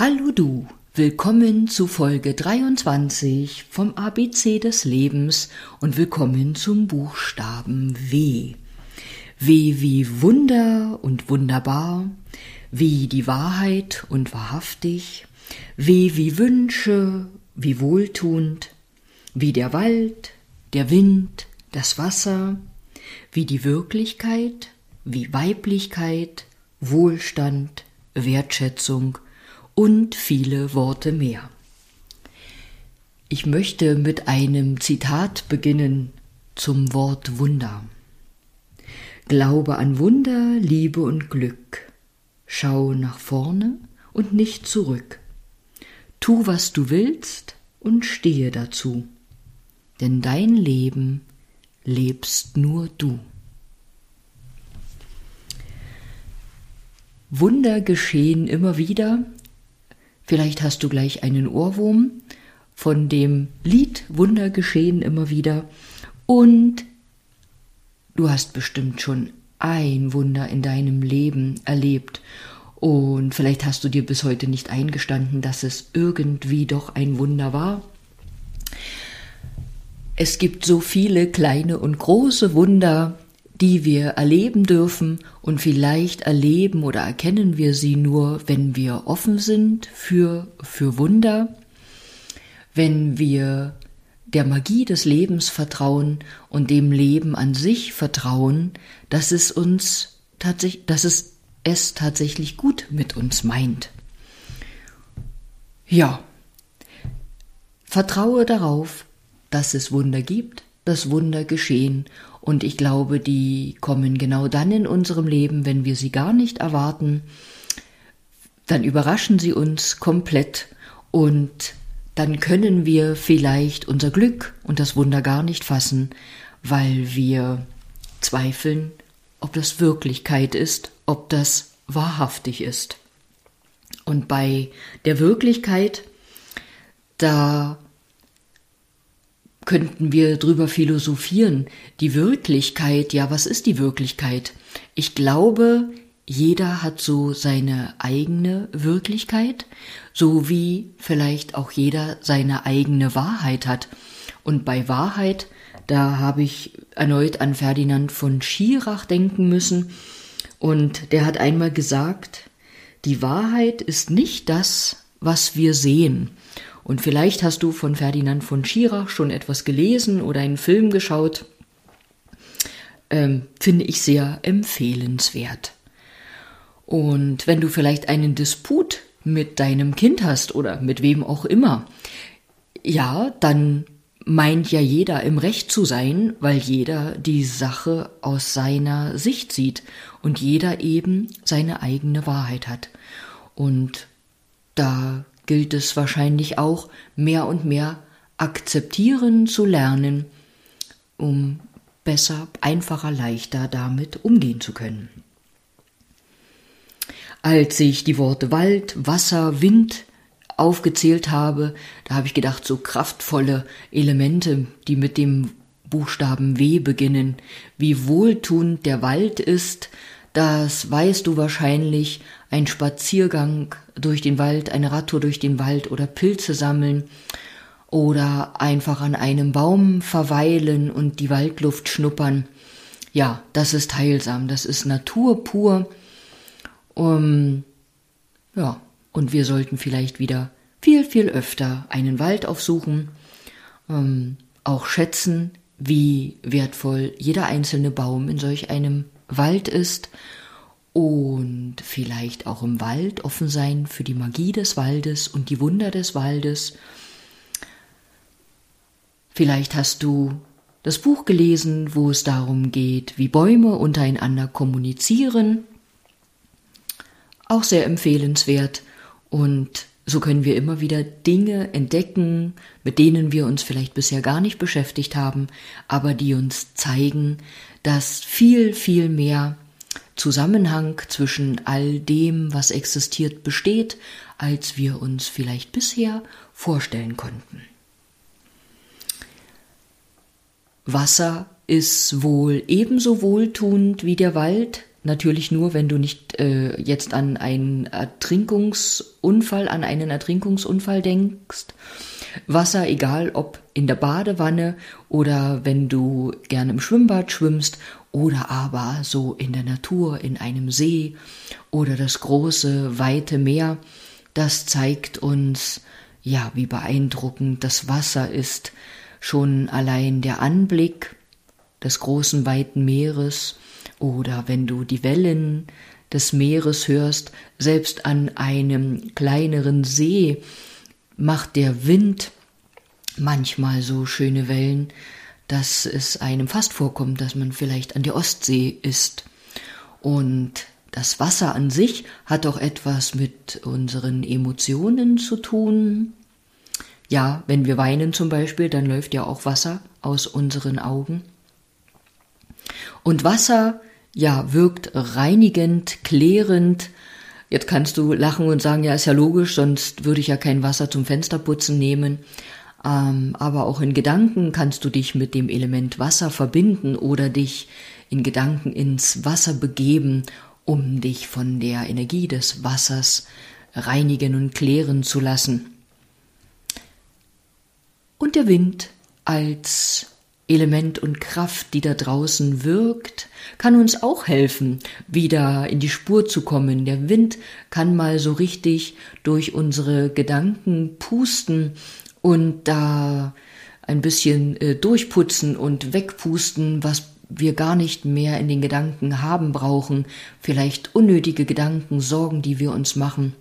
Hallo du, willkommen zu Folge 23 vom ABC des Lebens und willkommen zum Buchstaben W. W wie Wunder und wunderbar, wie die Wahrheit und wahrhaftig, W wie Wünsche, wie wohltuend, wie der Wald, der Wind, das Wasser, wie die Wirklichkeit, wie Weiblichkeit, Wohlstand, Wertschätzung und viele Worte mehr. Ich möchte mit einem Zitat beginnen zum Wort Wunder. Glaube an Wunder, Liebe und Glück. Schau nach vorne und nicht zurück. Tu, was du willst und stehe dazu. Denn dein Leben lebst nur du. Wunder geschehen immer wieder Vielleicht hast du gleich einen Ohrwurm von dem Lied Wunder geschehen immer wieder und du hast bestimmt schon ein Wunder in deinem Leben erlebt und vielleicht hast du dir bis heute nicht eingestanden, dass es irgendwie doch ein Wunder war. Es gibt so viele kleine und große Wunder, die wir erleben dürfen und vielleicht erleben oder erkennen wir sie nur, wenn wir offen sind für, für Wunder, wenn wir der Magie des Lebens vertrauen und dem Leben an sich vertrauen, dass es uns tatsächlich, dass es es tatsächlich gut mit uns meint. Ja, vertraue darauf, dass es Wunder gibt, dass Wunder geschehen und ich glaube, die kommen genau dann in unserem Leben, wenn wir sie gar nicht erwarten. Dann überraschen sie uns komplett und dann können wir vielleicht unser Glück und das Wunder gar nicht fassen, weil wir zweifeln, ob das Wirklichkeit ist, ob das wahrhaftig ist. Und bei der Wirklichkeit, da könnten wir drüber philosophieren. Die Wirklichkeit, ja, was ist die Wirklichkeit? Ich glaube, jeder hat so seine eigene Wirklichkeit, so wie vielleicht auch jeder seine eigene Wahrheit hat. Und bei Wahrheit, da habe ich erneut an Ferdinand von Schirach denken müssen. Und der hat einmal gesagt, die Wahrheit ist nicht das, was wir sehen, und vielleicht hast du von Ferdinand von Schirach schon etwas gelesen oder einen Film geschaut. Ähm, finde ich sehr empfehlenswert. Und wenn du vielleicht einen Disput mit deinem Kind hast oder mit wem auch immer, ja, dann meint ja jeder im Recht zu sein, weil jeder die Sache aus seiner Sicht sieht und jeder eben seine eigene Wahrheit hat. Und da gilt es wahrscheinlich auch, mehr und mehr akzeptieren zu lernen, um besser, einfacher, leichter damit umgehen zu können. Als ich die Worte Wald, Wasser, Wind aufgezählt habe, da habe ich gedacht, so kraftvolle Elemente, die mit dem Buchstaben W beginnen, wie wohltuend der Wald ist, das weißt du wahrscheinlich, ein Spaziergang durch den Wald, eine Radtour durch den Wald oder Pilze sammeln oder einfach an einem Baum verweilen und die Waldluft schnuppern. Ja, das ist heilsam, das ist Natur pur. Um, ja, und wir sollten vielleicht wieder viel, viel öfter einen Wald aufsuchen, um, auch schätzen, wie wertvoll jeder einzelne Baum in solch einem Wald ist und vielleicht auch im Wald offen sein für die Magie des Waldes und die Wunder des Waldes. Vielleicht hast du das Buch gelesen, wo es darum geht, wie Bäume untereinander kommunizieren. Auch sehr empfehlenswert und so können wir immer wieder Dinge entdecken, mit denen wir uns vielleicht bisher gar nicht beschäftigt haben, aber die uns zeigen, dass viel, viel mehr Zusammenhang zwischen all dem, was existiert, besteht, als wir uns vielleicht bisher vorstellen konnten. Wasser ist wohl ebenso wohltuend wie der Wald, natürlich nur, wenn du nicht äh, jetzt an einen Ertrinkungsunfall, an einen Ertrinkungsunfall denkst. Wasser, egal ob in der Badewanne oder wenn du gerne im Schwimmbad schwimmst oder aber so in der Natur, in einem See oder das große, weite Meer, das zeigt uns, ja, wie beeindruckend das Wasser ist. Schon allein der Anblick des großen, weiten Meeres oder wenn du die Wellen des Meeres hörst, selbst an einem kleineren See macht der Wind manchmal so schöne Wellen, dass es einem fast vorkommt, dass man vielleicht an der Ostsee ist. Und das Wasser an sich hat auch etwas mit unseren Emotionen zu tun. Ja, wenn wir weinen zum Beispiel, dann läuft ja auch Wasser aus unseren Augen. Und Wasser, ja, wirkt reinigend, klärend. Jetzt kannst du lachen und sagen, ja, ist ja logisch, sonst würde ich ja kein Wasser zum Fensterputzen nehmen. Ähm, aber auch in Gedanken kannst du dich mit dem Element Wasser verbinden oder dich in Gedanken ins Wasser begeben, um dich von der Energie des Wassers reinigen und klären zu lassen. Und der Wind als Element und Kraft, die da draußen wirkt, kann uns auch helfen, wieder in die Spur zu kommen. Der Wind kann mal so richtig durch unsere Gedanken pusten und da ein bisschen äh, durchputzen und wegpusten, was wir gar nicht mehr in den Gedanken haben brauchen, vielleicht unnötige Gedanken, Sorgen, die wir uns machen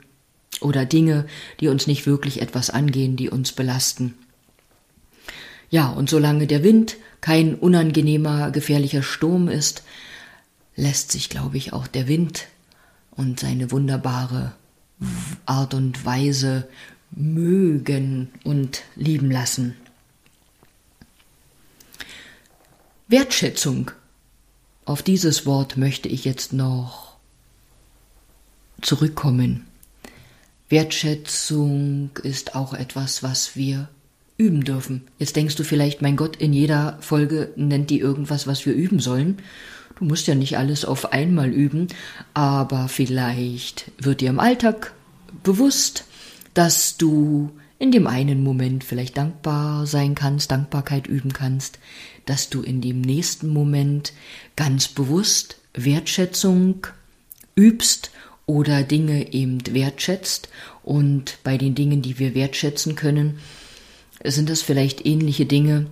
oder Dinge, die uns nicht wirklich etwas angehen, die uns belasten. Ja, und solange der Wind kein unangenehmer, gefährlicher Sturm ist, lässt sich, glaube ich, auch der Wind und seine wunderbare Art und Weise mögen und lieben lassen. Wertschätzung. Auf dieses Wort möchte ich jetzt noch zurückkommen. Wertschätzung ist auch etwas, was wir üben dürfen. Jetzt denkst du vielleicht, mein Gott, in jeder Folge nennt die irgendwas, was wir üben sollen. Du musst ja nicht alles auf einmal üben, aber vielleicht wird dir im Alltag bewusst, dass du in dem einen Moment vielleicht dankbar sein kannst, Dankbarkeit üben kannst, dass du in dem nächsten Moment ganz bewusst Wertschätzung übst oder Dinge eben wertschätzt und bei den Dingen, die wir wertschätzen können, sind das vielleicht ähnliche Dinge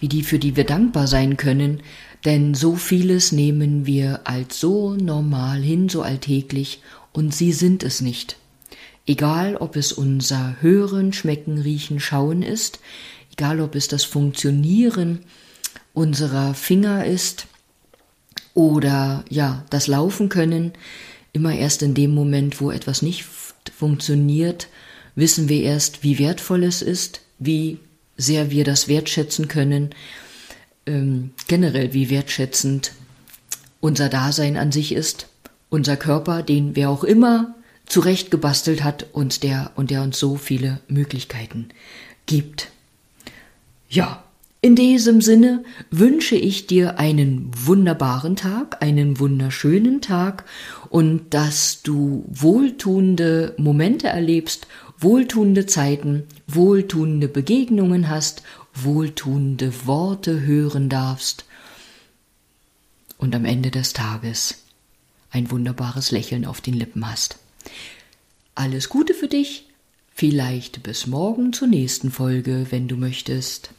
wie die, für die wir dankbar sein können, denn so vieles nehmen wir als so normal hin, so alltäglich, und sie sind es nicht. Egal, ob es unser Hören, Schmecken, Riechen, Schauen ist, egal, ob es das Funktionieren unserer Finger ist oder ja, das Laufen können, immer erst in dem Moment, wo etwas nicht funktioniert, wissen wir erst, wie wertvoll es ist, wie sehr wir das wertschätzen können, ähm, generell wie wertschätzend unser Dasein an sich ist, unser Körper, den wer auch immer zurechtgebastelt hat und der, und der uns so viele Möglichkeiten gibt. Ja, in diesem Sinne wünsche ich dir einen wunderbaren Tag, einen wunderschönen Tag und dass du wohltuende Momente erlebst, wohltuende Zeiten, wohltuende Begegnungen hast, wohltuende Worte hören darfst und am Ende des Tages ein wunderbares Lächeln auf den Lippen hast. Alles Gute für dich, vielleicht bis morgen zur nächsten Folge, wenn du möchtest.